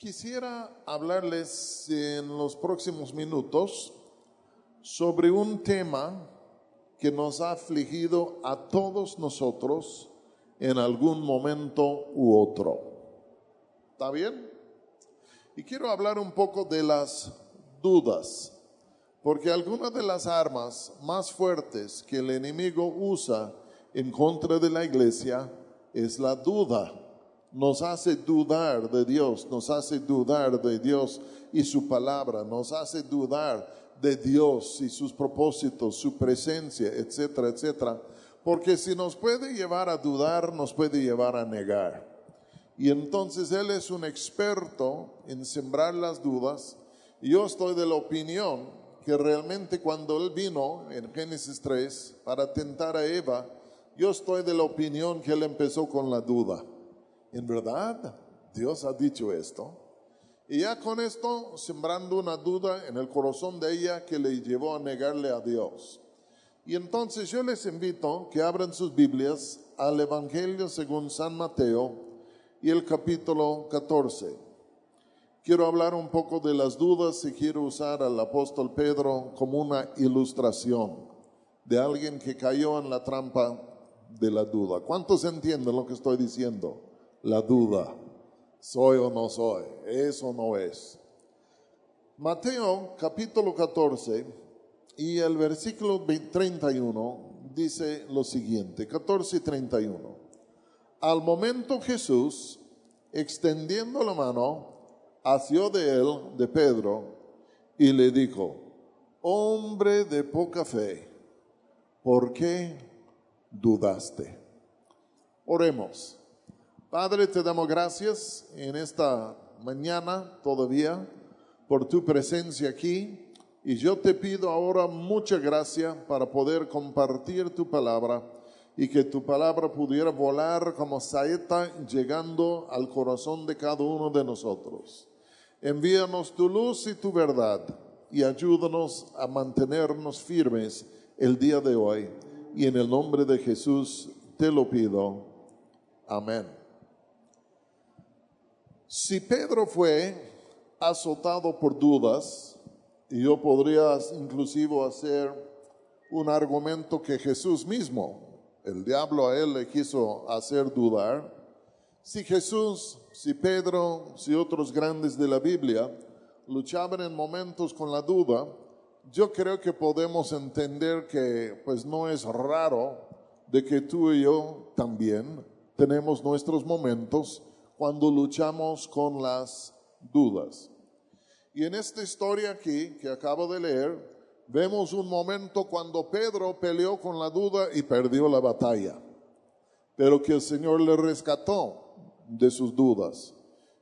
Quisiera hablarles en los próximos minutos sobre un tema que nos ha afligido a todos nosotros en algún momento u otro. ¿Está bien? Y quiero hablar un poco de las dudas, porque algunas de las armas más fuertes que el enemigo usa en contra de la iglesia es la duda nos hace dudar de Dios, nos hace dudar de Dios y su palabra, nos hace dudar de Dios y sus propósitos, su presencia, etcétera, etcétera. Porque si nos puede llevar a dudar, nos puede llevar a negar. Y entonces Él es un experto en sembrar las dudas. Y yo estoy de la opinión que realmente cuando Él vino en Génesis 3 para tentar a Eva, yo estoy de la opinión que Él empezó con la duda. En verdad, Dios ha dicho esto. Y ya con esto, sembrando una duda en el corazón de ella que le llevó a negarle a Dios. Y entonces yo les invito que abran sus Biblias al Evangelio según San Mateo y el capítulo 14. Quiero hablar un poco de las dudas y quiero usar al apóstol Pedro como una ilustración de alguien que cayó en la trampa de la duda. ¿Cuántos entienden lo que estoy diciendo? La duda. ¿Soy o no soy? ¿Es o no es? Mateo capítulo 14 y el versículo 31 dice lo siguiente, 14 y 31. Al momento Jesús, extendiendo la mano, asió de él, de Pedro, y le dijo, hombre de poca fe, ¿por qué dudaste? Oremos. Padre, te damos gracias en esta mañana todavía por tu presencia aquí y yo te pido ahora mucha gracia para poder compartir tu palabra y que tu palabra pudiera volar como saeta llegando al corazón de cada uno de nosotros. Envíanos tu luz y tu verdad y ayúdanos a mantenernos firmes el día de hoy. Y en el nombre de Jesús te lo pido. Amén. Si Pedro fue azotado por dudas, y yo podría inclusive hacer un argumento que Jesús mismo, el diablo a él le quiso hacer dudar, si Jesús, si Pedro, si otros grandes de la Biblia luchaban en momentos con la duda, yo creo que podemos entender que pues no es raro de que tú y yo también tenemos nuestros momentos cuando luchamos con las dudas. Y en esta historia aquí que acabo de leer, vemos un momento cuando Pedro peleó con la duda y perdió la batalla, pero que el Señor le rescató de sus dudas.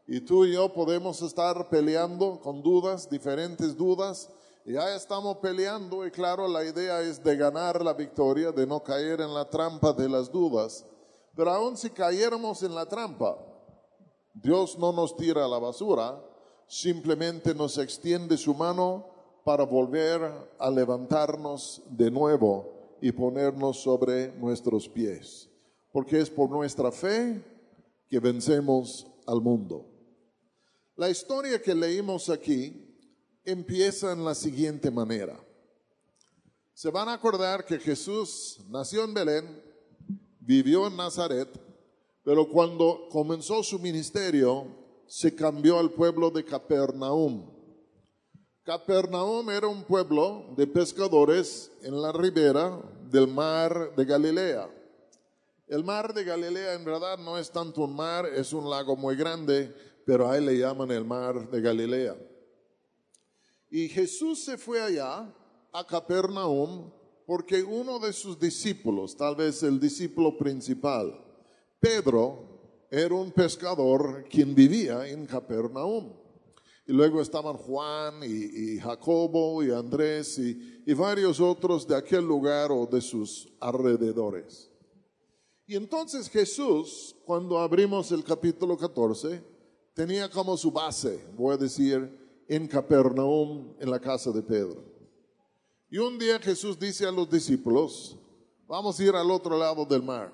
Y tú y yo podemos estar peleando con dudas, diferentes dudas, ya estamos peleando y claro, la idea es de ganar la victoria, de no caer en la trampa de las dudas. Pero aun si cayéramos en la trampa, Dios no nos tira a la basura, simplemente nos extiende su mano para volver a levantarnos de nuevo y ponernos sobre nuestros pies, porque es por nuestra fe que vencemos al mundo. La historia que leímos aquí empieza en la siguiente manera. Se van a acordar que Jesús nació en Belén, vivió en Nazaret, pero cuando comenzó su ministerio, se cambió al pueblo de Capernaum. Capernaum era un pueblo de pescadores en la ribera del mar de Galilea. El mar de Galilea en verdad no es tanto un mar, es un lago muy grande, pero ahí le llaman el mar de Galilea. Y Jesús se fue allá, a Capernaum, porque uno de sus discípulos, tal vez el discípulo principal, Pedro era un pescador quien vivía en Capernaum. Y luego estaban Juan y, Jacobo y Andrés y, y, varios otros de aquel lugar o de sus alrededores. Y entonces Jesús, cuando abrimos el capítulo 14, tenía como su base, voy a decir, en Capernaum, en la casa de Pedro. Y un día Jesús dice a los discípulos, vamos a ir al otro lado del mar.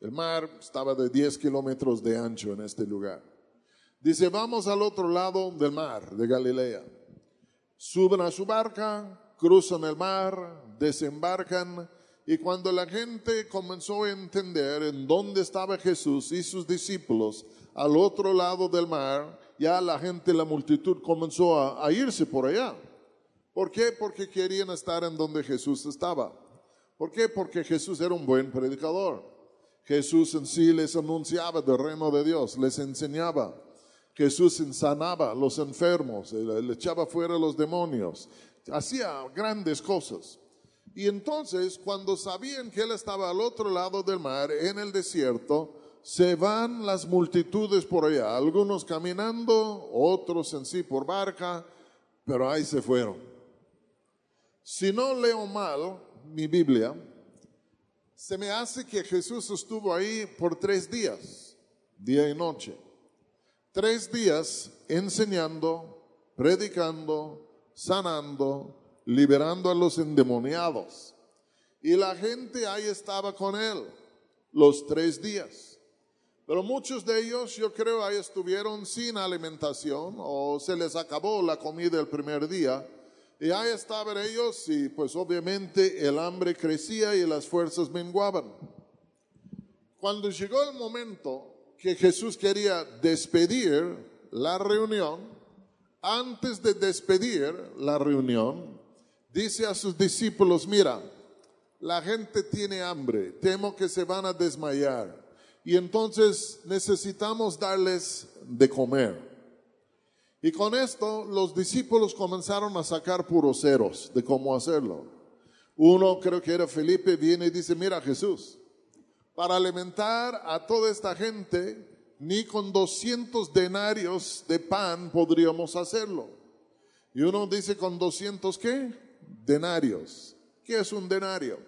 El mar estaba de 10 kilómetros de ancho en este lugar. Dice, vamos al otro lado del mar de Galilea. Suben a su barca, cruzan el mar, desembarcan y cuando la gente comenzó a entender en dónde estaba Jesús y sus discípulos al otro lado del mar, ya la gente, la multitud comenzó a, irse por allá. ¿Por qué? Porque querían estar en donde Jesús estaba. ¿Por qué? Porque Jesús era un buen predicador. Jesús en sí les anunciaba del reino de Dios, les enseñaba. Jesús sanaba los enfermos, le echaba fuera los demonios, hacía grandes cosas. Y entonces, cuando sabían que él estaba al otro lado del mar, en el desierto, se van las multitudes por allá, algunos caminando, otros en sí por barca, pero ahí se fueron. Si no leo mal mi Biblia, se me hace que Jesús estuvo ahí por tres días, día y noche. Tres días enseñando, predicando, sanando, liberando a los endemoniados. Y la gente ahí estaba con él los tres días. Pero muchos de ellos, yo creo, ahí estuvieron sin alimentación o se les acabó la comida el primer día. Y ahí estaban ellos y pues obviamente el hambre crecía y las fuerzas menguaban. Cuando llegó el momento que Jesús quería despedir la reunión, antes de despedir la reunión, dice a sus discípulos, mira, la gente tiene hambre, temo que se van a desmayar y entonces necesitamos darles de comer. Y con esto los discípulos comenzaron a sacar puros ceros de cómo hacerlo. Uno, creo que era Felipe, viene y dice, mira Jesús, para alimentar a toda esta gente, ni con 200 denarios de pan podríamos hacerlo. Y uno dice, ¿con 200 qué? denarios. ¿Qué es un denario?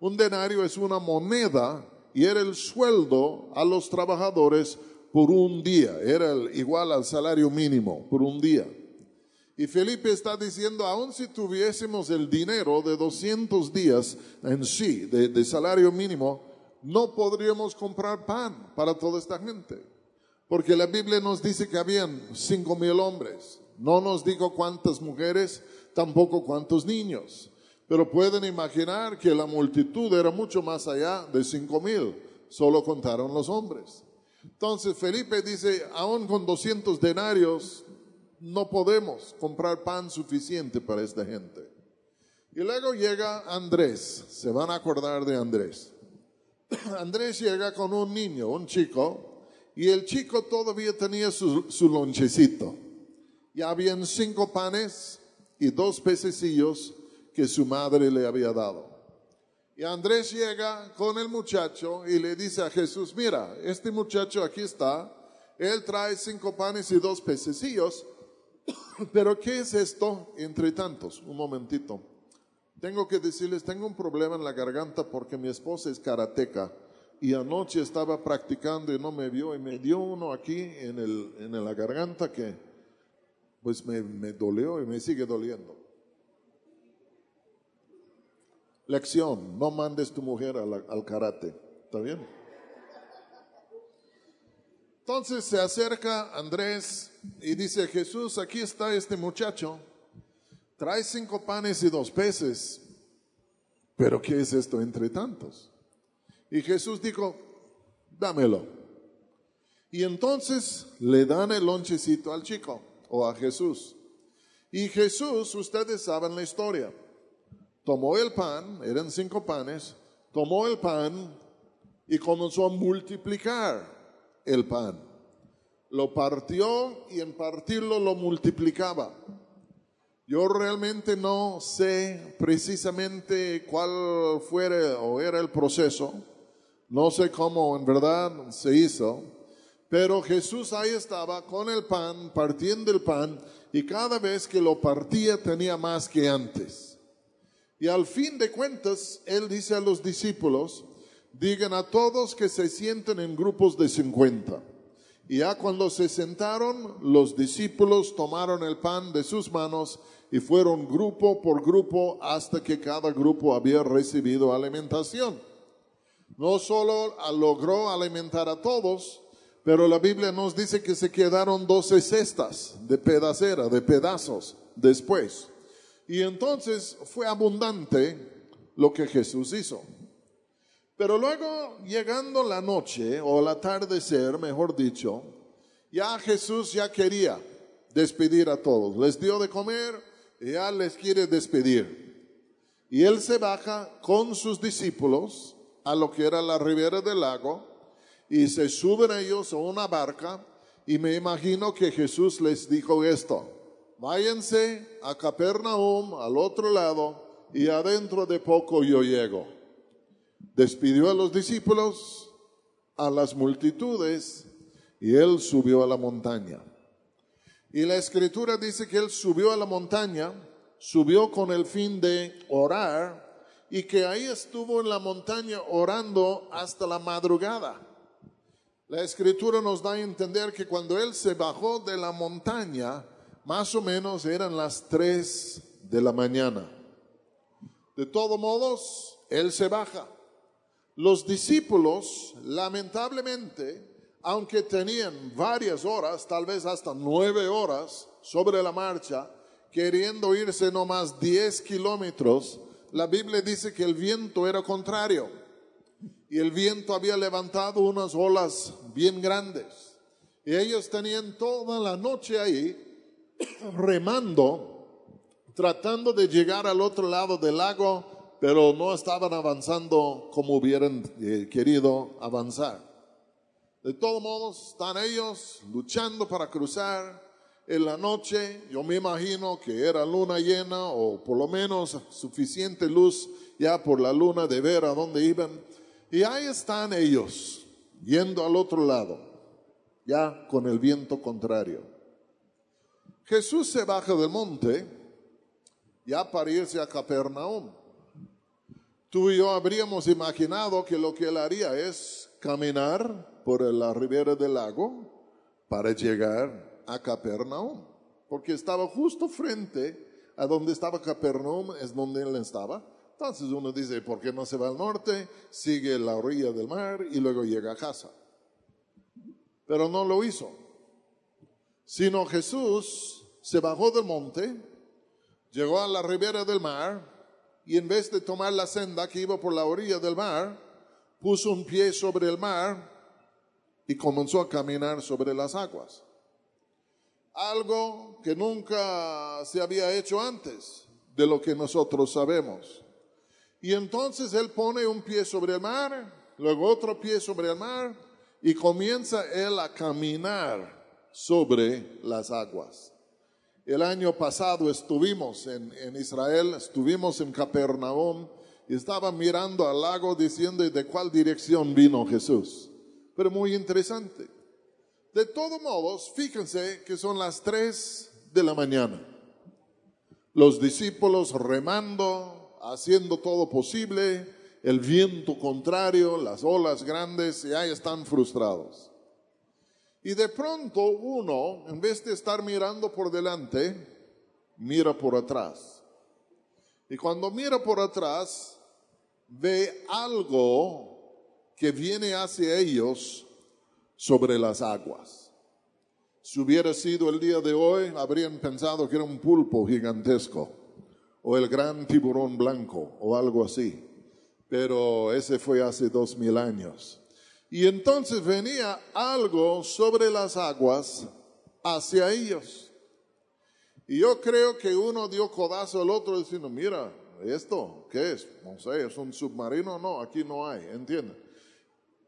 Un denario es una moneda y era el sueldo a los trabajadores por un día. Era igual al salario mínimo por un día. Y Felipe está diciendo, aun si tuviésemos el dinero de 200 días en sí, de, de salario mínimo, no podríamos comprar pan para toda esta gente. Porque la Biblia nos dice que habían cinco mil hombres. No nos dijo cuántas mujeres, tampoco cuántos niños. Pero pueden imaginar que la multitud era mucho más allá de cinco mil. Solo contaron los hombres. Entonces Felipe dice, aún con 200 denarios no podemos comprar pan suficiente para esta gente. Y luego llega Andrés, se van a acordar de Andrés. Andrés llega con un niño, un chico, y el chico todavía tenía su, su lonchecito. Ya habían cinco panes y dos pececillos que su madre le había dado. Y Andrés llega con el muchacho y le dice a Jesús, mira, este muchacho aquí está, él trae cinco panes y dos pececillos, pero ¿qué es esto entre tantos? Un momentito. Tengo que decirles, tengo un problema en la garganta porque mi esposa es karateca y anoche estaba practicando y no me vio y me dio uno aquí en, el, en la garganta que pues me, me dolió y me sigue doliendo. Lección, no mandes tu mujer al, al karate. ¿Está bien? Entonces se acerca Andrés y dice, Jesús, aquí está este muchacho, trae cinco panes y dos peces, pero ¿qué es esto entre tantos? Y Jesús dijo, dámelo. Y entonces le dan el lonchecito al chico o a Jesús. Y Jesús, ustedes saben la historia, tomó el pan, eran cinco panes, tomó el pan y comenzó a multiplicar el pan. Lo partió y en partirlo lo multiplicaba. Yo realmente no sé precisamente cuál fuera o era el proceso, no sé cómo en verdad se hizo, pero Jesús ahí estaba con el pan, partiendo el pan, y cada vez que lo partía tenía más que antes. Y al fin de cuentas, Él dice a los discípulos, digan a todos que se sienten en grupos de 50. Y ya cuando se sentaron, los discípulos tomaron el pan de sus manos y fueron grupo por grupo hasta que cada grupo había recibido alimentación. No solo logró alimentar a todos, Pero la Biblia nos dice que se quedaron doce cestas de pedacera, de pedazos después. Y entonces fue abundante lo que Jesús hizo. Pero luego, llegando la noche o el atardecer, mejor dicho, ya Jesús ya quería despedir a todos. Les dio de comer y ya les quiere despedir. Y él se baja con sus discípulos a lo que era la ribera del lago y se suben ellos a una barca y me imagino que Jesús les dijo esto, váyanse a Capernaum al otro lado y adentro de poco yo llego. Despidió a los discípulos, a las multitudes y él subió a la montaña. Y la escritura dice que él subió a la montaña, subió con el fin de orar y que ahí estuvo en la montaña orando hasta la madrugada. La escritura nos da a entender que cuando él se bajó de la montaña, más o menos eran las tres de la mañana. De todos modos, él se baja. Los discípulos, lamentablemente, aunque tenían varias horas, tal vez hasta nueve horas sobre la marcha, queriendo irse no más diez kilómetros, la Biblia dice que el viento era contrario y el viento había levantado unas olas bien grandes. Y ellos tenían toda la noche ahí remando, tratando de llegar al otro lado del lago, pero no estaban avanzando como hubieran eh, querido avanzar. De todos modos, están ellos luchando para cruzar en la noche, yo me imagino que era luna llena o por lo menos suficiente luz ya por la luna de ver a dónde iban. Y ahí están ellos, yendo al otro lado, ya con el viento contrario. Jesús se baja del monte ya para irse a Capernaum. Tú y yo habríamos imaginado que lo que él haría es caminar por la ribera del lago para llegar a Capernaum, porque estaba justo frente a donde estaba Capernaum, es donde él estaba. Entonces uno dice, ¿por qué no se va al norte? Sigue la orilla del mar y luego llega a casa. Pero no lo hizo. Sino Jesús se bajó del monte, llegó a la ribera del mar y en vez de tomar la senda que iba por la orilla del mar, puso un pie sobre el mar y comenzó a caminar sobre las aguas algo que nunca se había hecho antes de lo que nosotros sabemos. Y entonces él pone un pie sobre el mar, luego otro pie sobre el mar y comienza él a caminar sobre las aguas. El año pasado estuvimos en, en Israel, estuvimos en Capernaum y estaba mirando al lago diciendo de cuál dirección vino Jesús. Pero muy interesante. De todos modos, fíjense que son las tres de la mañana. Los discípulos remando, haciendo todo posible, el viento contrario, las olas grandes, y ahí están frustrados. Y de pronto uno, en vez de estar mirando por delante, mira por atrás. Y cuando mira por atrás, ve algo que viene hacia ellos sobre las aguas. Si hubiera sido el día de hoy, habrían pensado que era un pulpo gigantesco o el gran tiburón blanco o algo así. Pero ese fue hace dos mil años. Y entonces venía algo sobre las aguas hacia ellos. Y yo creo que uno dio codazo al otro diciendo, mira, ¿esto qué es? No sé, ¿es un submarino? No, aquí no hay, ¿entiendes?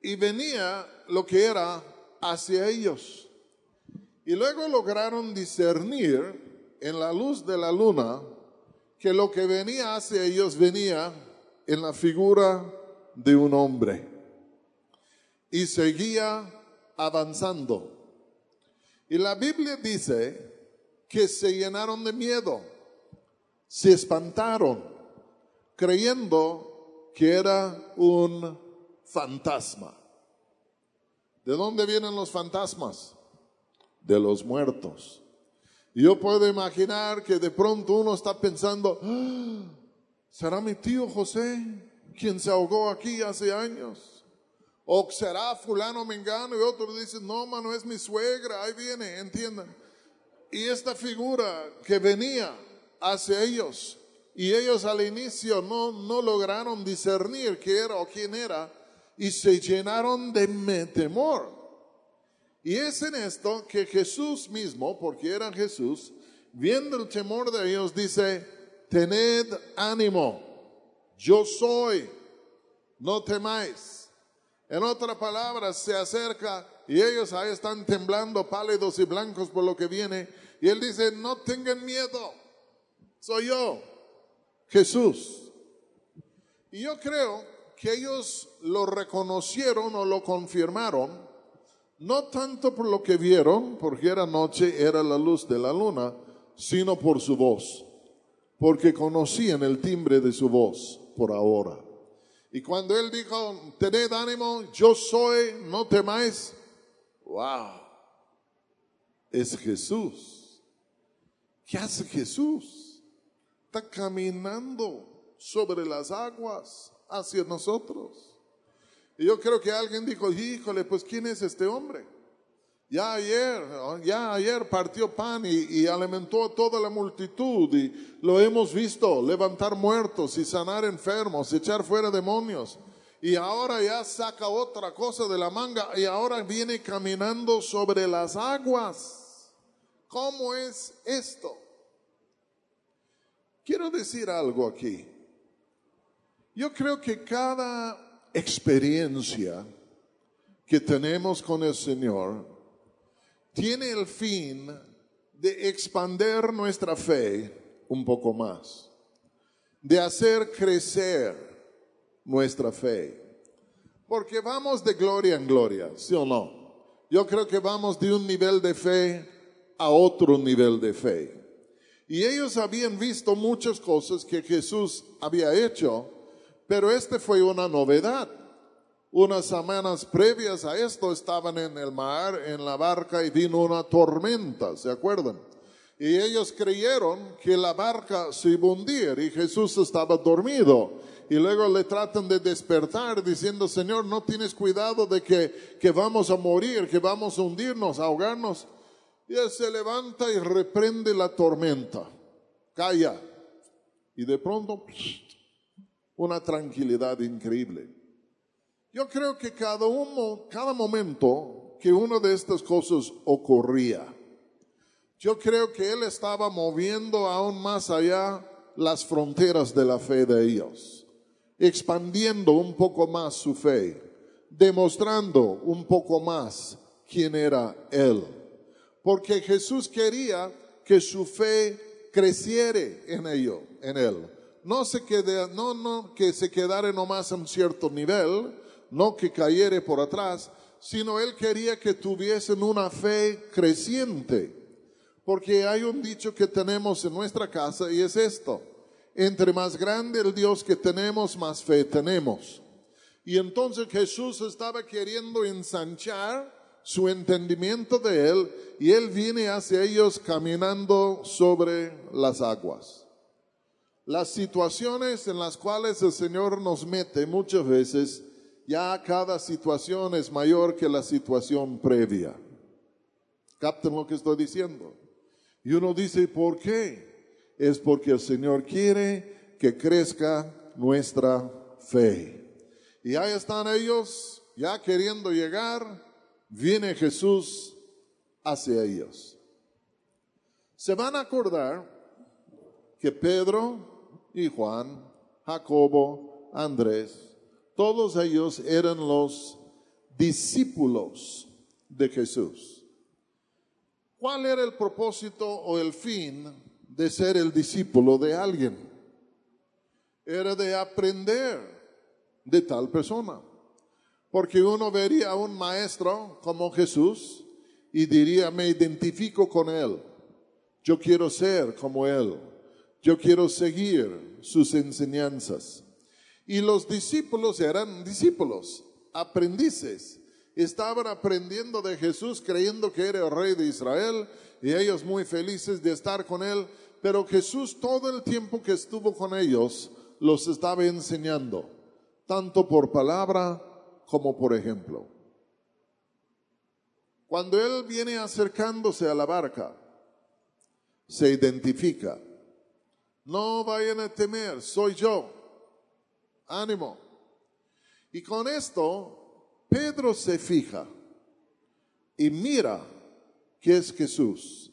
y venía lo que era hacia ellos. Y luego lograron discernir en la luz de la luna que lo que venía hacia ellos venía en la figura de un hombre. Y seguía avanzando. Y la Biblia dice que se llenaron de miedo, se espantaron, creyendo que era un fantasma. ¿De dónde vienen los fantasmas? De los muertos. Y yo puedo imaginar que de pronto uno está pensando, ¿será mi tío José quien se ahogó aquí hace años? O será fulano mengano y otro dice, no, mano, es mi suegra, ahí viene, entiendan. Y esta figura que venía hacia ellos, y ellos al inicio no, no lograron discernir qué era o quién era, y se llenaron de temor. Y es en esto que Jesús mismo, porque era Jesús, viendo el temor de ellos, dice, tened ánimo, yo soy, no temáis. En otras palabras, se acerca y ellos ahí están temblando, pálidos y blancos por lo que viene. Y él dice, no tengan miedo, soy yo, Jesús. Y yo creo que ellos lo reconocieron o lo confirmaron, no tanto por lo que vieron, porque era noche, era la luz de la luna, sino por su voz, porque conocían el timbre de su voz por ahora. Y cuando él dijo, tened ánimo, yo soy, no temáis, wow, es Jesús. ¿Qué hace Jesús? Está caminando sobre las aguas hacia nosotros. Y yo creo que alguien dijo, híjole, pues ¿quién es este hombre? Ya ayer, ya ayer partió pan y, alimentó a toda la multitud y lo hemos visto levantar muertos y sanar enfermos, echar fuera demonios. Y ahora ya saca otra cosa de la manga y ahora viene caminando sobre las aguas. ¿Cómo es esto? Quiero decir algo aquí. Yo creo que cada experiencia que tenemos con el Señor tiene el fin de expander nuestra fe un poco más, de hacer crecer nuestra fe. Porque vamos de gloria en gloria, ¿sí o no? Yo creo que vamos de un nivel de fe a otro nivel de fe. Y ellos habían visto muchas cosas que Jesús había hecho, pero este fue una novedad. Unas semanas previas a esto estaban en el mar, en la barca, y vino una tormenta, ¿se acuerdan? Y ellos creyeron que la barca se iba a hundir y Jesús estaba dormido. Y luego le tratan de despertar diciendo, Señor, no tienes cuidado de que, que vamos a morir, que vamos a hundirnos, ahogarnos. Y él se levanta y reprende la tormenta. Calla. Y de pronto, una tranquilidad increíble. Yo creo que cada, uno, cada momento que una de estas cosas ocurría, yo creo que Él estaba moviendo aún más allá las fronteras de la fe de ellos, expandiendo un poco más su fe, demostrando un poco más quién era Él. Porque Jesús quería que su fe creciere en ello, en Él. No se quede, no, no que se quedara nomás en cierto nivel, no que cayere por atrás, sino él quería que tuviesen una fe creciente. Porque hay un dicho que tenemos en nuestra casa y es esto, entre más grande el Dios que tenemos, más fe tenemos. Y entonces Jesús estaba queriendo ensanchar su entendimiento de Él y Él viene hacia ellos caminando sobre las aguas. Las situaciones en las cuales el Señor nos mete muchas veces ya cada situación es mayor que la situación previa. Capten lo que estoy diciendo. Y uno dice, ¿por qué? Es porque el Señor quiere que crezca nuestra fe. Y ahí están ellos, ya queriendo llegar, viene Jesús hacia ellos. Se van a acordar que Pedro y Juan, Jacobo, Andrés, todos ellos eran los discípulos de Jesús. ¿Cuál era el propósito o el fin de ser el discípulo de alguien? Era de aprender de tal persona. Porque uno vería a un maestro como Jesús y diría, me identifico con él. Yo quiero ser como él. Yo quiero seguir sus enseñanzas. Y los discípulos eran discípulos, aprendices. Estaban aprendiendo de Jesús creyendo que era el rey de Israel y ellos muy felices de estar con él. Pero Jesús todo el tiempo que estuvo con ellos los estaba enseñando, tanto por palabra como por ejemplo, cuando él viene acercándose a la barca, se identifica. No vayan a temer, soy yo. Ánimo. Y con esto, Pedro se fija y mira que es Jesús.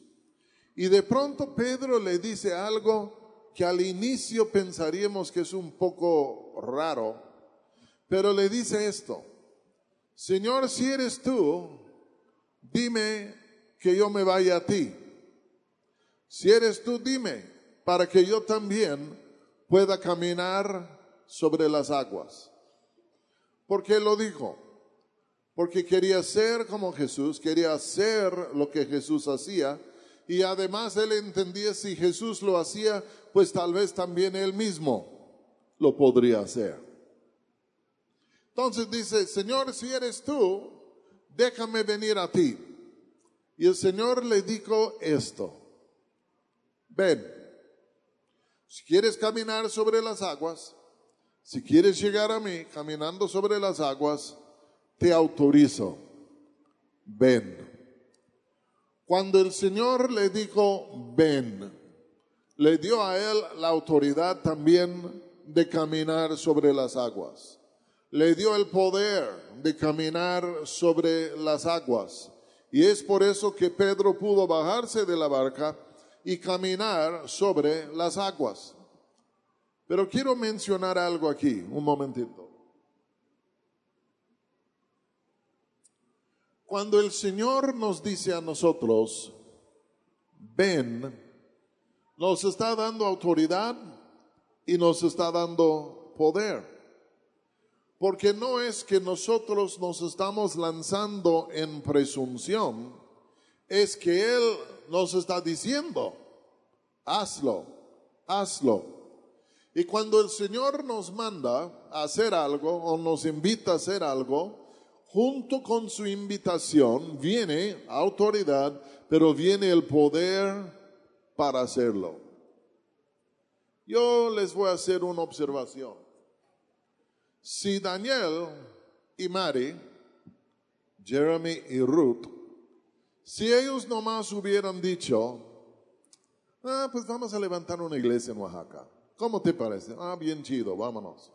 Y de pronto Pedro le dice algo que al inicio pensaríamos que es un poco raro, pero le dice esto, Señor, si eres tú, dime que yo me vaya a ti. Si eres tú, dime, para que yo también pueda caminar sobre las aguas. ¿Por qué lo dijo? Porque quería ser como Jesús, quería hacer lo que Jesús hacía, y además él entendía si Jesús lo hacía, pues tal vez también él mismo lo podría hacer. Entonces dice, Señor, si eres tú, déjame venir a ti. Y el Señor le dijo esto, ven, si quieres caminar sobre las aguas, si quieres llegar a mí caminando sobre las aguas, te autorizo, ven. Cuando el Señor le dijo, ven, le dio a él la autoridad también de caminar sobre las aguas le dio el poder de caminar sobre las aguas. Y es por eso que Pedro pudo bajarse de la barca y caminar sobre las aguas. Pero quiero mencionar algo aquí, un momentito. Cuando el Señor nos dice a nosotros, ven, nos está dando autoridad y nos está dando poder. Porque no es que nosotros nos estamos lanzando en presunción, es que Él nos está diciendo, hazlo, hazlo. Y cuando el Señor nos manda a hacer algo o nos invita a hacer algo, junto con su invitación viene autoridad, pero viene el poder para hacerlo. Yo les voy a hacer una observación. Si Daniel y Mary, Jeremy y Ruth, si ellos nomás hubieran dicho, ah, pues vamos a levantar una iglesia en Oaxaca. ¿Cómo te parece? Ah, bien chido, vámonos.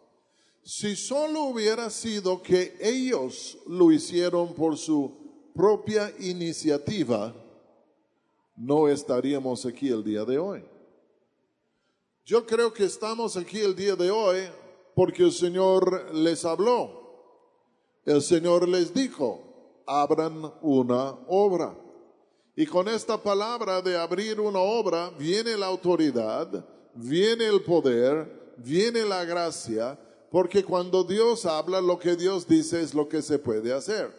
Si solo hubiera sido que ellos lo hicieron por su propia iniciativa, no estaríamos aquí el día de hoy. Yo creo que estamos aquí el día de hoy porque el Señor les habló. El Señor les dijo, abran una obra. Y con esta palabra de abrir una obra viene la autoridad, viene el poder, viene la gracia, porque cuando Dios habla, lo que Dios dice es lo que se puede hacer.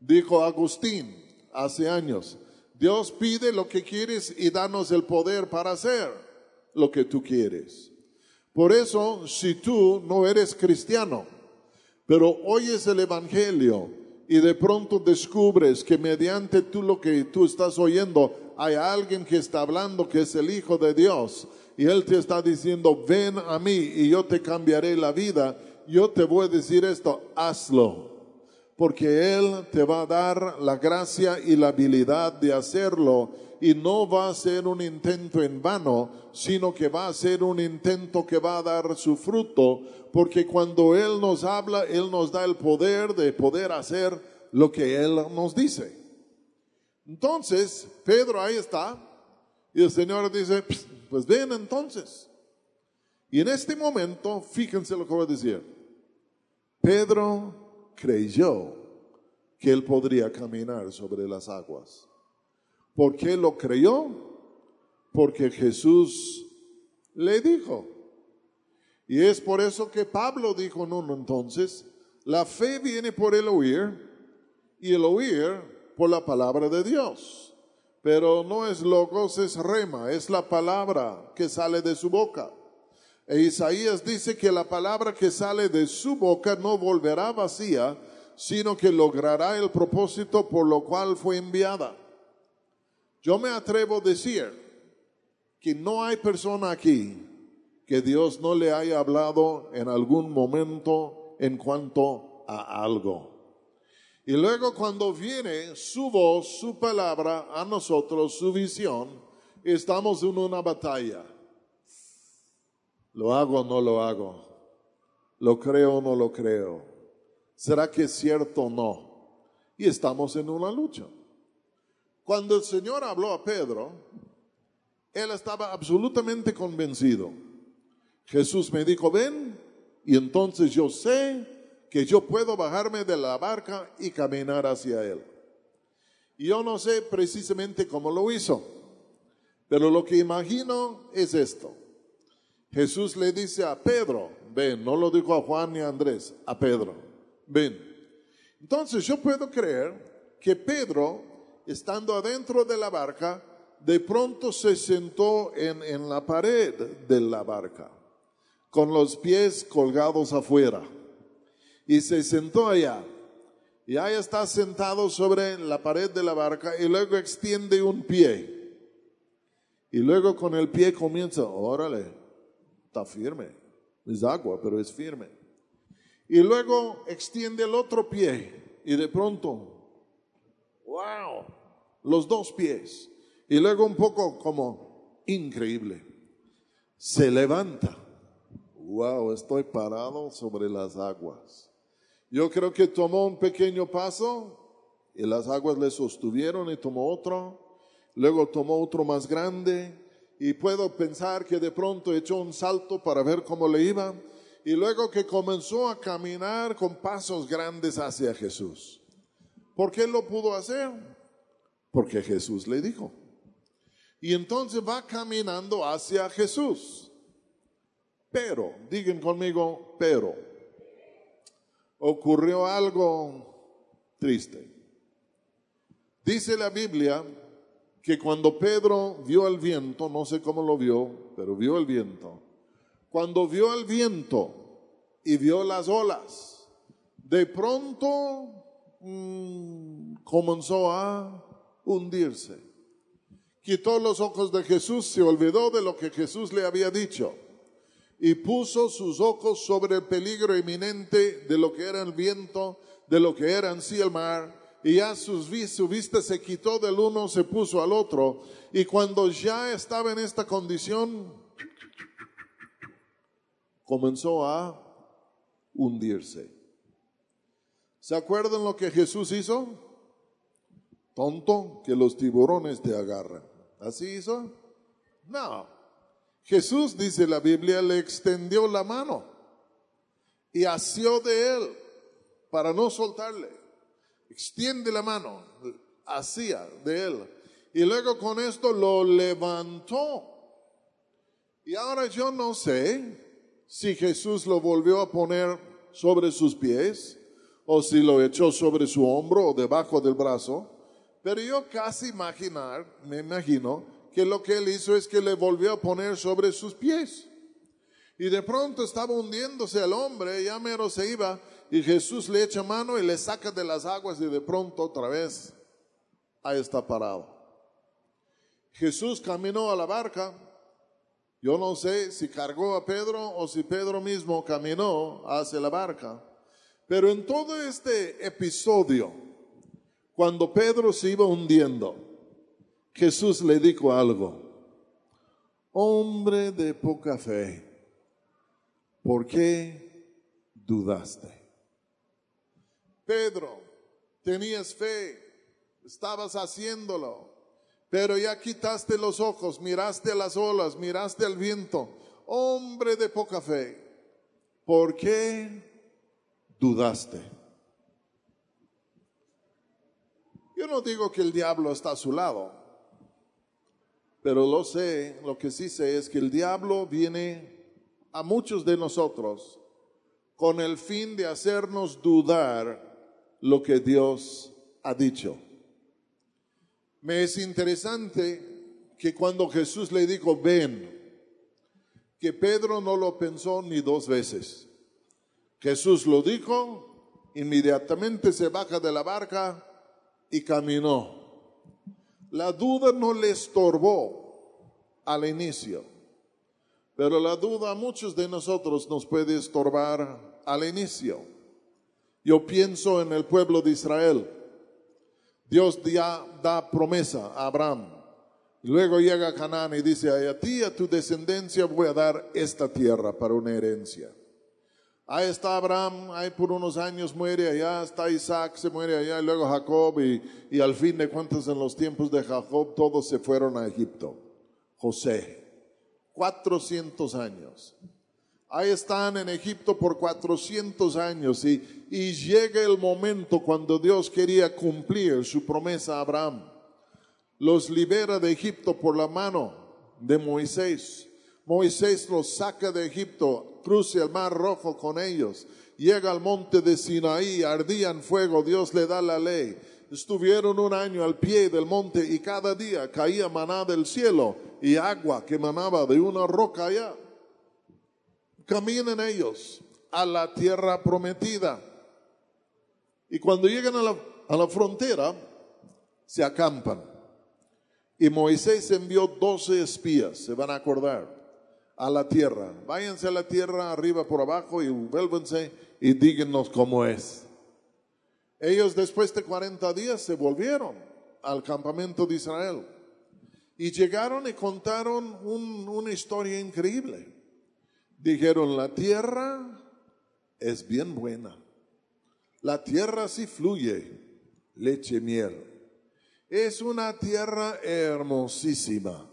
Dijo Agustín hace años, Dios pide lo que quieres y danos el poder para hacer lo que tú quieres. Por eso, si tú no eres cristiano, pero oyes el Evangelio y de pronto descubres que mediante tú lo que tú estás oyendo hay alguien que está hablando que es el Hijo de Dios y Él te está diciendo, ven a mí y yo te cambiaré la vida, yo te voy a decir esto, hazlo, porque Él te va a dar la gracia y la habilidad de hacerlo y no va a ser un intento en vano, sino que va a ser un intento que va a dar su fruto, porque cuando Él nos habla, Él nos da el poder de poder hacer lo que Él nos dice. Entonces, Pedro ahí está, y el Señor dice, pues ven entonces. Y en este momento, fíjense lo que voy a decir. Pedro creyó que él podría caminar sobre las aguas. ¿Por qué lo creyó? Porque Jesús le dijo. Y es por eso que Pablo dijo, no, no, entonces, la fe viene por el oír y el oír por la palabra de Dios. Pero no es logos, es rema, es la palabra que sale de su boca. E Isaías dice que la palabra que sale de su boca no volverá vacía, sino que logrará el propósito por lo cual fue enviada. Yo me atrevo a decir que no hay persona aquí que Dios no le haya hablado en algún momento en cuanto a algo. Y luego cuando viene su voz, su palabra a nosotros, su visión, estamos en una batalla. ¿Lo hago o no lo hago? ¿Lo creo o no lo creo? ¿Será que es cierto o no? Y estamos en una lucha. Cuando el Señor habló a Pedro, él estaba absolutamente convencido. Jesús me dijo, ven, y entonces yo sé que yo puedo bajarme de la barca y caminar hacia Él. Y yo no sé precisamente cómo lo hizo, pero lo que imagino es esto. Jesús le dice a Pedro, ven, no lo dijo a Juan ni a Andrés, a Pedro, ven. Entonces yo puedo creer que Pedro, estando adentro de la barca, de pronto se sentó en, en la pared de la barca, con los pies colgados afuera y se sentó allá. Y ahí está sentado sobre la pared de la barca y luego extiende un pie. Y luego con el pie comienza, órale, está firme. Es agua, pero es firme. Y luego extiende el otro pie y de pronto, wow, los dos pies. Y luego un poco como increíble, se levanta. Wow, estoy parado sobre las aguas. Yo creo que tomó un pequeño paso y las aguas le sostuvieron y tomó otro. Luego tomó otro más grande y puedo pensar que de pronto echó un salto para ver cómo le iba y luego que comenzó a caminar con pasos grandes hacia Jesús. ¿Por qué lo pudo hacer? Porque Jesús le dijo. Y entonces va caminando hacia Jesús. Pero, digan conmigo, pero ocurrió algo triste. Dice la Biblia que cuando Pedro vio el viento, no sé cómo lo vio, pero vio el viento, cuando vio el viento y vio las olas, de pronto mm, comenzó a hundirse. Quitó los ojos de Jesús, se olvidó de lo que Jesús le había dicho y puso sus ojos sobre el peligro inminente de lo que era el viento, de lo que era en sí el mar, y ya su vista se quitó del uno, se puso al otro, y cuando ya estaba en esta condición, comenzó a hundirse. ¿Se acuerdan lo que Jesús hizo? Tonto, que los tiburones te agarran. ¿Así hizo? No. Jesús, dice la Biblia, le extendió la mano y asió de él para no soltarle. Extiende la mano, hacía de él. Y luego con esto lo levantó. Y ahora yo no sé si Jesús lo volvió a poner sobre sus pies o si lo echó sobre su hombro o debajo del brazo. Pero yo casi imaginar, me imagino, que lo que él hizo es que le volvió a poner sobre sus pies. Y de pronto estaba hundiéndose el hombre, ya mero se iba, y Jesús le echa mano y le saca de las aguas y de pronto otra vez ahí está parado. Jesús caminó a la barca, yo no sé si cargó a Pedro o si Pedro mismo caminó hacia la barca, pero en todo este episodio, cuando Pedro se iba hundiendo, Jesús le dijo algo. Hombre de poca fe, ¿por qué dudaste? Pedro, tenías fe, estabas haciéndolo, pero ya quitaste los ojos, miraste a las olas, miraste al viento. Hombre de poca fe, ¿por qué dudaste? Yo no digo que el diablo está a su lado. Pero lo sé, lo que sí sé es que el diablo viene a muchos de nosotros con el fin de hacernos dudar lo que Dios ha dicho. Me es interesante que cuando Jesús le dijo, ven, que Pedro no lo pensó ni dos veces. Jesús lo dijo, inmediatamente se baja de la barca y caminó. La duda no le estorbó al inicio, pero la duda a muchos de nosotros nos puede estorbar al inicio. Yo pienso en el pueblo de Israel. Dios ya da promesa a Abraham. Luego llega Canaán y dice, a ti a tu descendencia voy a dar esta tierra para una herencia. Ahí está Abraham, ahí por unos años muere allá, está Isaac, se muere allá, y luego Jacob, y, y al fin de cuentas en los tiempos de Jacob todos se fueron a Egipto. José, 400 años. Ahí están en Egipto por 400 años y, y llega el momento cuando Dios quería cumplir su promesa a Abraham. Los libera de Egipto por la mano de Moisés. Moisés los saca de Egipto, cruza el mar rojo con ellos, llega al monte de Sinaí, ardía en fuego, Dios le da la ley. Estuvieron un año al pie del monte y cada día caía maná del cielo y agua que manaba de una roca allá. Caminan ellos a la tierra prometida. Y cuando llegan a la, a la frontera, se acampan. Y Moisés envió doce espías, se van a acordar, a la tierra. Váyanse a la tierra arriba por abajo y vuélvanse y díganos cómo es. Ellos después de 40 días se volvieron al campamento de Israel y llegaron y contaron una historia increíble. Dijeron, la tierra es bien buena. La tierra sí fluye leche y miel. Es una tierra hermosísima.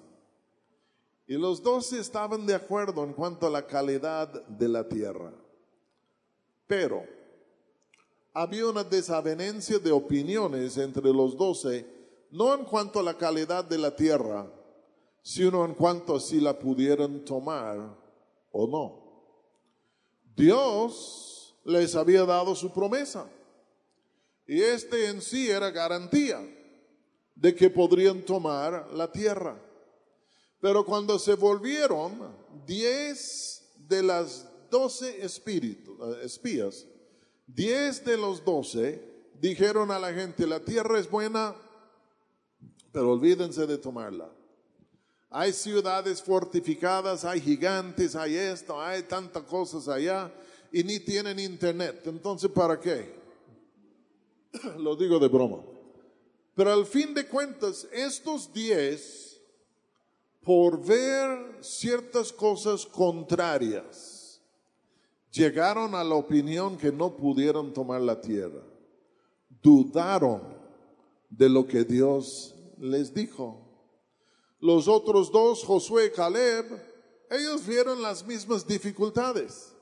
Y los dos estaban de acuerdo en cuanto a la calidad de la tierra. Pero había una desavenencia de opiniones entre los doce, no en cuanto a la calidad de la tierra, sino en cuanto a si la pudieran tomar o no. Dios les había dado su promesa. Y este en sí era garantía de que podrían tomar la tierra. Pero cuando se volvieron, diez de las doce eh, espías, diez de los doce dijeron a la gente, la tierra es buena, pero olvídense de tomarla. Hay ciudades fortificadas, hay gigantes, hay esto, hay tantas cosas allá y ni tienen internet. Entonces, ¿para qué? Lo digo de broma. Pero al fin de cuentas, estos diez, por ver ciertas cosas contrarias, llegaron a la opinión que no pudieron tomar la tierra. Dudaron de lo que Dios les dijo. Los otros dos, Josué y Caleb, ellos vieron las mismas dificultades.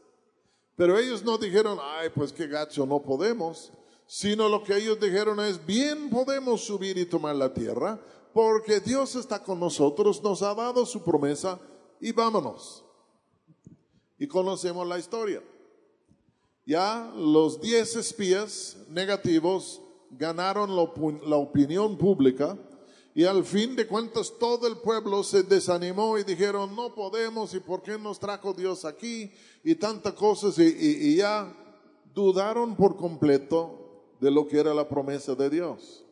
Pero ellos no dijeron, ay, pues qué gacho, no podemos. Sino lo que ellos dijeron es, bien podemos subir y tomar la tierra, porque Dios está con nosotros, nos ha dado su promesa y vámonos. Y conocemos la historia. Ya los diez espías negativos ganaron la opinión pública y al fin de cuentas todo el pueblo se desanimó y dijeron, no podemos y por qué nos trajo Dios aquí y tantas cosas y, ya dudaron por completo de lo que era la promesa de Dios.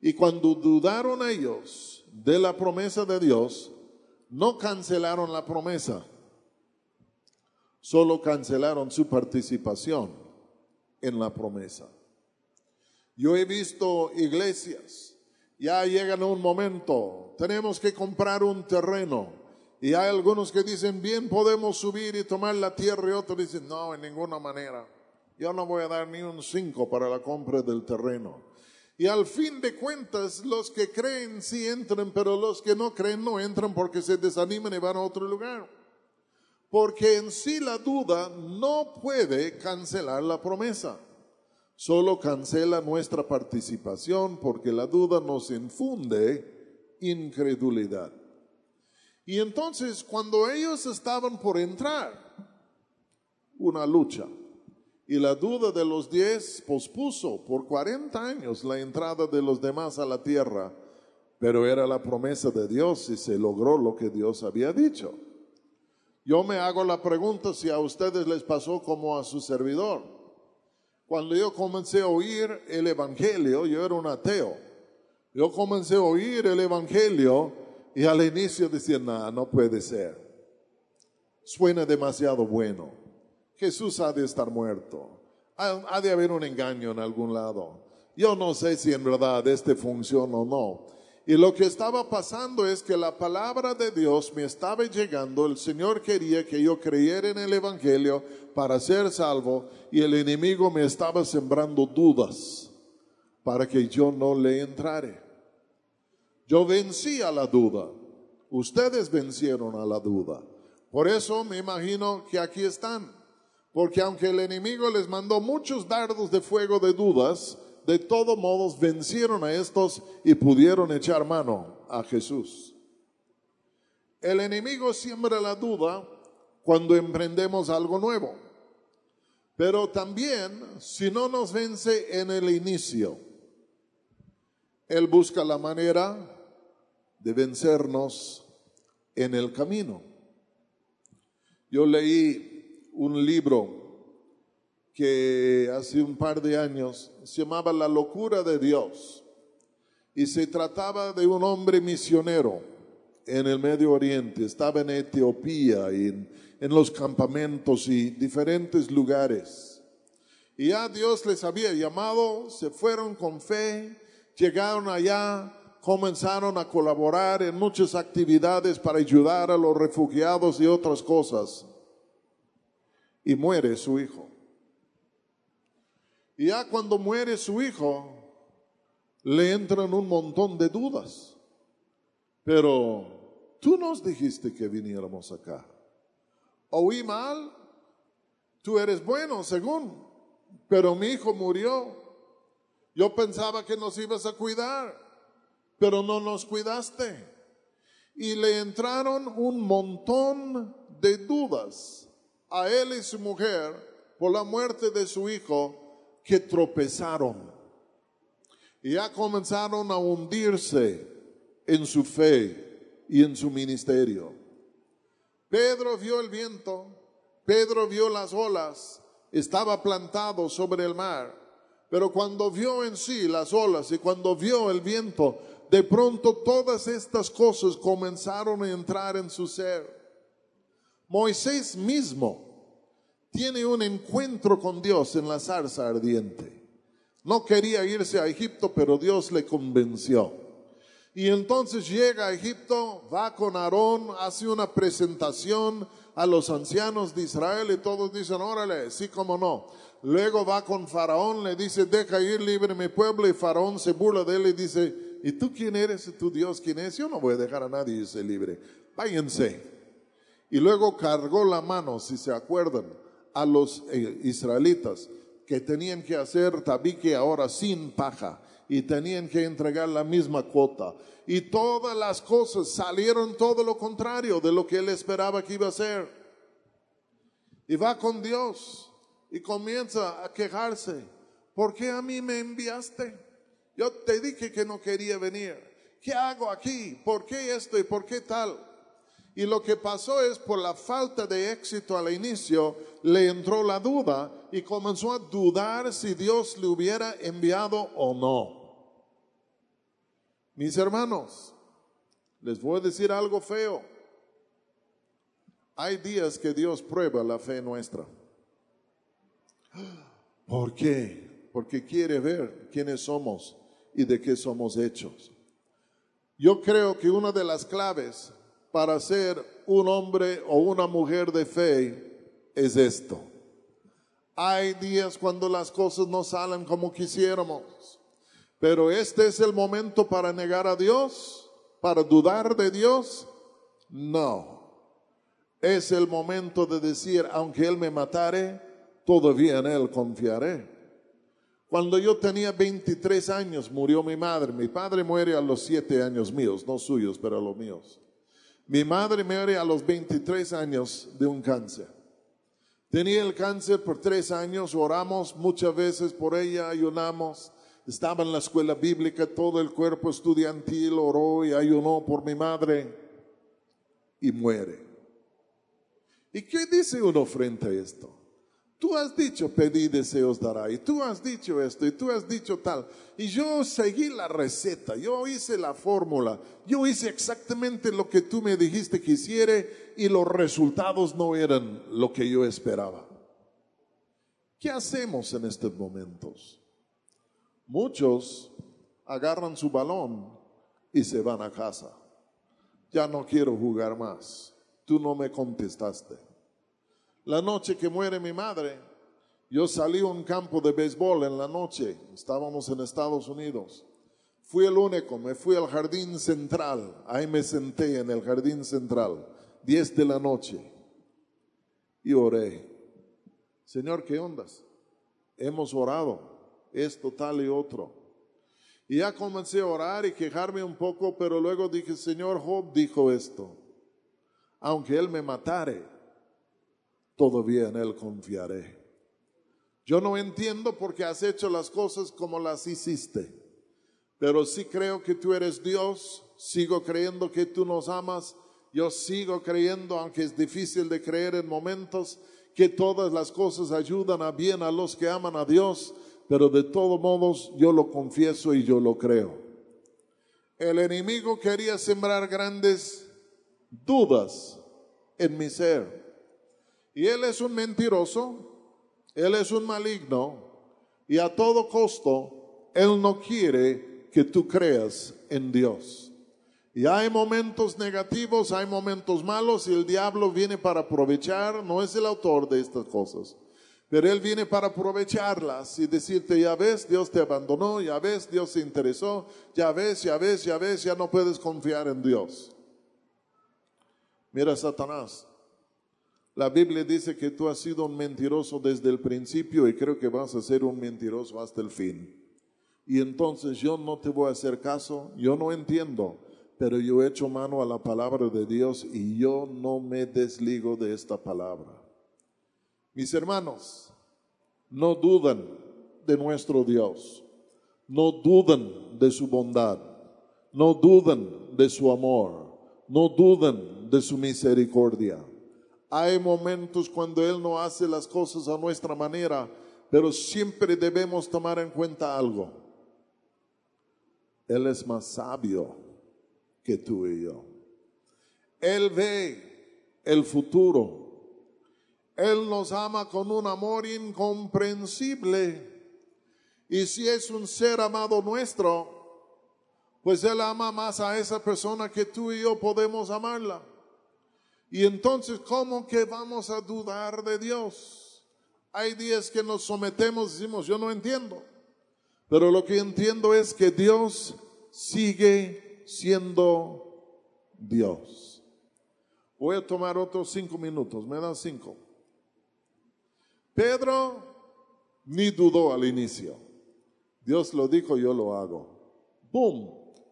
Y cuando dudaron ellos de la promesa de Dios, no cancelaron la promesa, solo cancelaron su participación en la promesa. Yo he visto iglesias ya llega un momento, tenemos que comprar un terreno. Y hay algunos que dicen, bien podemos subir y tomar la tierra y otros dicen, no, en ninguna manera. Yo no voy a dar ni un cinco para la compra del terreno. Y al fin de cuentas, los que creen sí entran, pero los que no creen no entran porque se desaniman y van a otro lugar. Porque en sí la duda no puede cancelar la promesa solo cancela nuestra participación porque la duda nos infunde incredulidad. Y entonces cuando ellos estaban por entrar, una lucha, y la duda de los diez pospuso por 40 años la entrada de los demás a la tierra, pero era la promesa de Dios y se logró lo que Dios había dicho. Yo me hago la pregunta si a ustedes les pasó como a su servidor. Cuando yo comencé a oír el Evangelio, yo era un ateo. Yo comencé a oír el Evangelio y al inicio decía, no, no puede ser. Suena demasiado bueno. Jesús ha de estar muerto. Ha, de haber un engaño en algún lado. Yo no sé si en verdad este funciona o no. Y lo que estaba pasando es que la palabra de Dios me estaba llegando, el Señor quería que yo creyera en el Evangelio para ser salvo y el enemigo me estaba sembrando dudas para que yo no le entrare. Yo vencí a la duda, ustedes vencieron a la duda. Por eso me imagino que aquí están, porque aunque el enemigo les mandó muchos dardos de fuego de dudas, de todos modos vencieron a estos y pudieron echar mano a Jesús. El enemigo siembra la duda cuando emprendemos algo nuevo, pero también si no nos vence en el inicio, él busca la manera de vencernos en el camino. Yo leí un libro que hace un par de años se llamaba La locura de Dios y se trataba de un hombre misionero en el Medio Oriente, estaba en Etiopía y en, en los campamentos y diferentes lugares. Y ya Dios les había llamado, se fueron con fe, llegaron allá, comenzaron a colaborar en muchas actividades para ayudar a los refugiados y otras cosas. Y muere su hijo. Y ya cuando muere su hijo, le entran un montón de dudas. Pero tú nos dijiste que viniéramos acá. Oí mal, tú eres bueno según, pero mi hijo murió. Yo pensaba que nos ibas a cuidar, pero no nos cuidaste. Y le entraron un montón de dudas a él y su mujer por la muerte de su hijo que tropezaron y ya comenzaron a hundirse en su fe y en su ministerio. Pedro vio el viento, Pedro vio las olas, estaba plantado sobre el mar, pero cuando vio en sí las olas y cuando vio el viento, de pronto todas estas cosas comenzaron a entrar en su ser. Moisés mismo tiene un encuentro con Dios en la zarza ardiente. No quería irse a Egipto, pero Dios le convenció. Y entonces llega a Egipto, va con Aarón, hace una presentación a los ancianos de Israel y todos dicen, órale, sí como no. Luego va con Faraón, le dice, deja ir libre mi pueblo y Faraón se burla de él y dice, ¿y tú quién eres? ¿Tu Dios quién es? Yo no voy a dejar a nadie irse libre. Váyanse. Y luego cargó la mano, si se acuerdan, a los eh, israelitas que tenían que hacer tabique ahora sin paja y tenían que entregar la misma cuota. Y todas las cosas salieron todo lo contrario de lo que él esperaba que iba a ser. Y va con Dios y comienza a quejarse. ¿Por qué a mí me enviaste? Yo te dije que no quería venir. ¿Qué hago aquí? ¿Por qué esto y por qué tal? Y lo que pasó es por la falta de éxito al inicio, le entró la duda y comenzó a dudar si Dios le hubiera enviado o no. Mis hermanos, les voy a decir algo feo. Hay días que Dios prueba la fe nuestra. ¿Por qué? Porque quiere ver quiénes somos y de qué somos hechos. Yo creo que una de las claves para ser un hombre o una mujer de fe es esto. Hay días cuando las cosas no salen como quisiéramos, pero este es el momento para negar a Dios, para dudar de Dios. No, es el momento de decir, aunque Él me matare, todavía en Él confiaré. Cuando yo tenía 23 años murió mi madre. Mi padre muere a los 7 años míos, no suyos, pero a los míos. Mi madre muere a los 23 años de un cáncer. Tenía el cáncer por tres años, oramos muchas veces por ella, ayunamos. Estaba en la escuela bíblica, todo el cuerpo estudiantil oró y ayunó por mi madre y muere. ¿Y qué dice uno frente a esto? Tú has dicho, pedí deseos dará, y tú has dicho esto, y tú has dicho tal. Y yo seguí la receta, yo hice la fórmula, yo hice exactamente lo que tú me dijiste que hiciera y los resultados no eran lo que yo esperaba. ¿Qué hacemos en estos momentos? Muchos agarran su balón y se van a casa. Ya no quiero jugar más. Tú no me contestaste. La noche que muere mi madre, yo salí a un campo de béisbol en la noche. Estábamos en Estados Unidos. Fui el único, me fui al jardín central. Ahí me senté en el jardín central, 10 de la noche. Y oré. Señor, ¿qué ondas? Hemos orado esto, tal y otro. Y ya comencé a orar y quejarme un poco, pero luego dije, Señor Job dijo esto, aunque Él me matare, todavía en Él confiaré. Yo no entiendo por qué has hecho las cosas como las hiciste, pero sí creo que tú eres Dios, sigo creyendo que tú nos amas, yo sigo creyendo, aunque es difícil de creer en momentos, que todas las cosas ayudan a bien a los que aman a Dios pero de todos modos yo lo confieso y yo lo creo. El enemigo quería sembrar grandes dudas en mi ser. Él es un mentiroso, él es un maligno, y a todo costo, él no quiere que tú creas en Dios. Y hay momentos negativos, hay momentos malos, y el diablo viene para aprovechar, no es el autor de estas cosas pero Él viene para aprovecharlas y decirte, ya ves, Dios te abandonó, ya ves, Dios se interesó, ya ves, ya ves, ya ves, ya no puedes confiar en Dios. Mira, Satanás, la Biblia dice que tú has sido un mentiroso desde el principio y creo que vas a ser un mentiroso hasta el fin. Y entonces yo no te voy a hacer caso, yo no entiendo, pero yo he hecho mano a la palabra de Dios y yo no me desligo de esta palabra. Mis hermanos, no dudan de nuestro Dios, no dudan de su bondad, no dudan de su amor, no dudan de su misericordia. Hay momentos cuando Él no hace las cosas a nuestra manera, pero siempre debemos tomar en cuenta algo. Él es más sabio que tú y yo. Él ve el futuro él nos ama con un amor incomprensible. Y si es un ser amado nuestro, pues Él ama más a esa persona que tú y yo podemos amarla. Y entonces, ¿cómo que vamos a dudar de Dios? Hay días que nos sometemos y decimos, yo no entiendo. Pero lo que entiendo es que Dios sigue siendo Dios. Voy a tomar otros cinco minutos, me dan cinco. Pedro ni dudó al inicio. Dios lo dijo, yo lo hago. ¡Bum!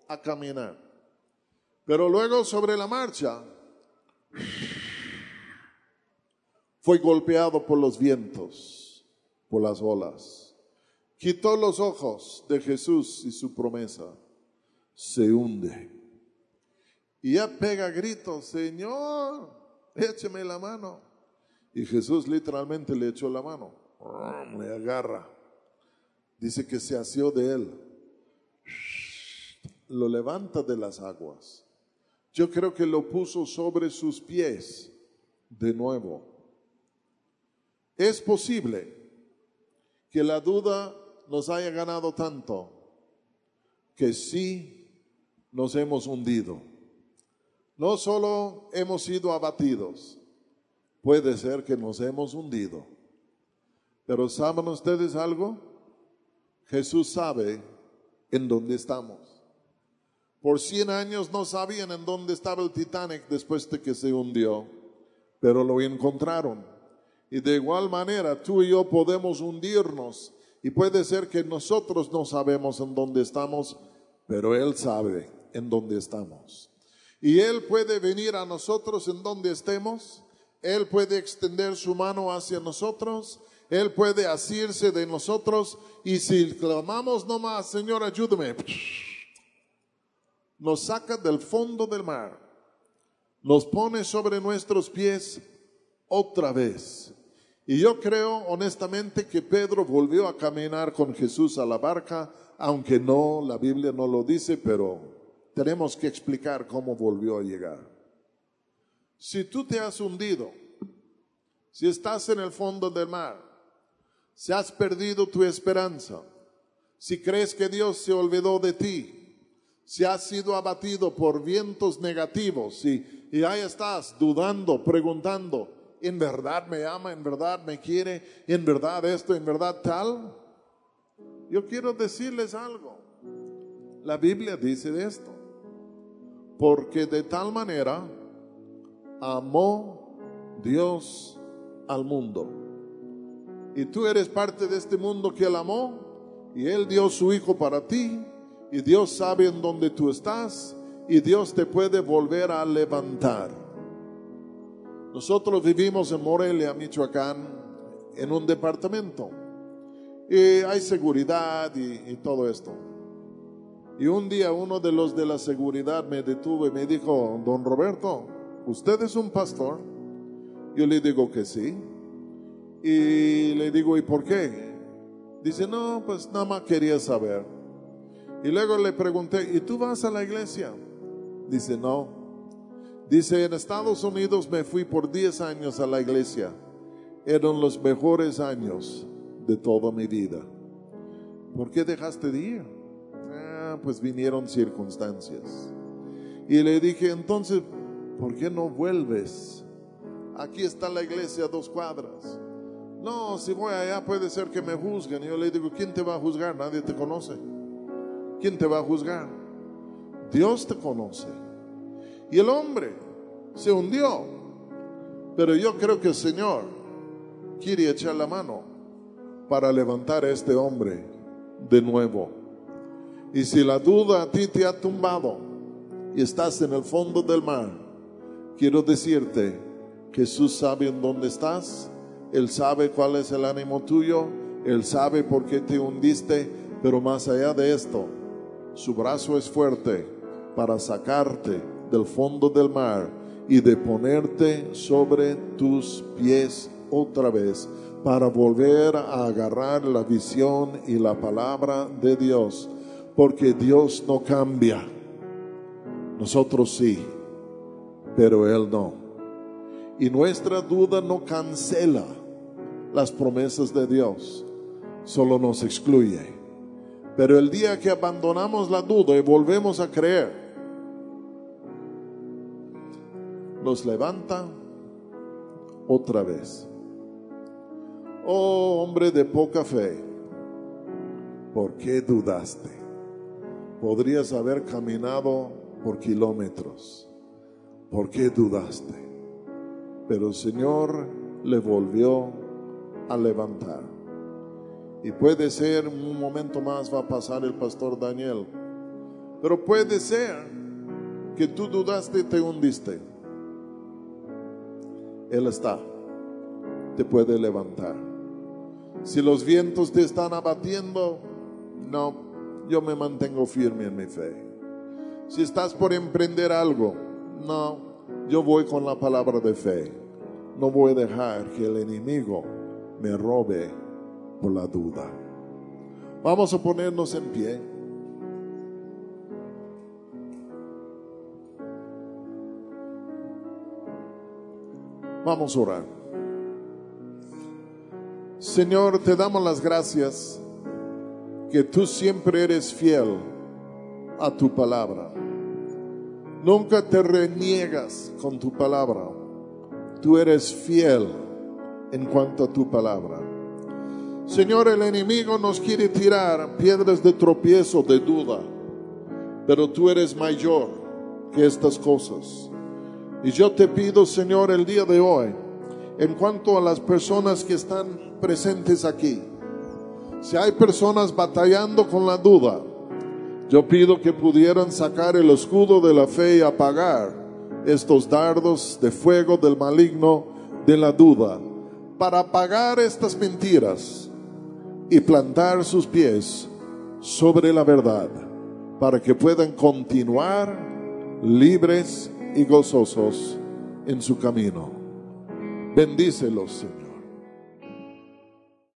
A caminar. Pero luego sobre la marcha fue golpeado por los vientos, por las olas. Quitó los ojos de Jesús y su promesa. Se hunde. Y ya pega gritos, Señor, écheme la mano. Y Jesús literalmente le echó la mano, le agarra. Dice que se asió de él, lo levanta de las aguas. Yo creo que lo puso sobre sus pies de nuevo. Es posible que la duda nos haya ganado tanto que sí nos hemos hundido. No solo hemos sido abatidos, puede ser que nos hemos hundido. Pero ¿saben ustedes algo? Jesús sabe en dónde estamos. Por 100 años no sabían en dónde estaba el Titanic después de que se hundió, pero lo encontraron. Y de igual manera tú y yo podemos hundirnos y puede ser que nosotros no sabemos en dónde estamos, pero Él sabe en dónde estamos. Y Él puede venir a nosotros en donde estemos él puede extender su mano hacia nosotros, Él puede asirse de nosotros y si clamamos nomás, Señor, ayúdame, nos saca del fondo del mar, nos pone sobre nuestros pies otra vez. Y yo creo honestamente que Pedro volvió a caminar con Jesús a la barca, aunque no, la Biblia no lo dice, pero tenemos que explicar cómo volvió a llegar. Si tú te has hundido, si estás en el fondo del mar, si has perdido tu esperanza, si crees que Dios se olvidó de ti, si has sido abatido por vientos negativos y, y ahí estás dudando, preguntando, ¿en verdad me ama? ¿En verdad me quiere? ¿En verdad esto? ¿En verdad tal? Yo quiero decirles algo. La Biblia dice de esto. Porque de tal manera amó Dios al mundo y tú eres parte de este mundo que Él amó y Él dio su Hijo para ti y Dios sabe en dónde tú estás y Dios te puede volver a levantar. Nosotros vivimos en Morelia, Michoacán, en un departamento y hay seguridad y, todo esto. Y un día uno de los de la seguridad me detuvo y me dijo, don Roberto, ¿usted es un pastor? Yo le digo que sí. Y le digo, ¿y por qué? Dice, no, pues nada más quería saber. Y luego le pregunté, ¿y tú vas a la iglesia? Dice, no. Dice, en Estados Unidos me fui por 10 años a la iglesia. Eran los mejores años de toda mi vida. ¿Por qué dejaste de ir? Ah, pues vinieron circunstancias. Y le dije, entonces, ¿por qué no vuelves? Aquí está la iglesia a dos cuadras. No, si voy allá puede ser que me juzguen. Y yo le digo, ¿quién te va a juzgar? Nadie te conoce. ¿Quién te va a juzgar? Dios te conoce. Y el hombre se hundió. Pero yo creo que el Señor quiere echar la mano para levantar a este hombre de nuevo. Y si la duda a ti te ha tumbado y estás en el fondo del mar, quiero decirte, Jesús sabe en dónde estás él sabe cuál es el ánimo tuyo, Él sabe por qué te hundiste, pero más allá de esto, su brazo es fuerte para sacarte del fondo del mar y de ponerte sobre tus pies otra vez para volver a agarrar la visión y la palabra de Dios, porque Dios no cambia. Nosotros sí, pero Él no. Y nuestra duda no cancela las promesas de Dios, solo nos excluye. Pero el día que abandonamos la duda y volvemos a creer, nos levanta otra vez. Oh hombre de poca fe, ¿por qué dudaste? Podrías haber caminado por kilómetros. ¿Por qué dudaste? Pero el Señor le volvió a levantar. Y puede ser, un momento más va a pasar el pastor Daniel, pero puede ser que tú dudaste y te hundiste. Él está, te puede levantar. Si los vientos te están abatiendo, no, yo me mantengo firme en mi fe. Si estás por emprender algo, no, yo voy con la palabra de fe. No voy a dejar que el enemigo me robe por la duda. Vamos a ponernos en pie. Vamos a orar. Señor, te damos las gracias que tú siempre eres fiel a tu palabra. Nunca te reniegas con tu palabra. Tú eres fiel en cuanto a tu palabra. Señor, el enemigo nos quiere tirar piedras de tropiezo, de duda, pero tú eres mayor que estas cosas. Y yo te pido, Señor, el día de hoy, en cuanto a las personas que están presentes aquí, si hay personas batallando con la duda, yo pido que pudieran sacar el escudo de la fe y apagar estos dardos de fuego del maligno de la duda para apagar estas mentiras y plantar sus pies sobre la verdad, para que puedan continuar libres y gozosos en su camino. Bendícelos, Señor.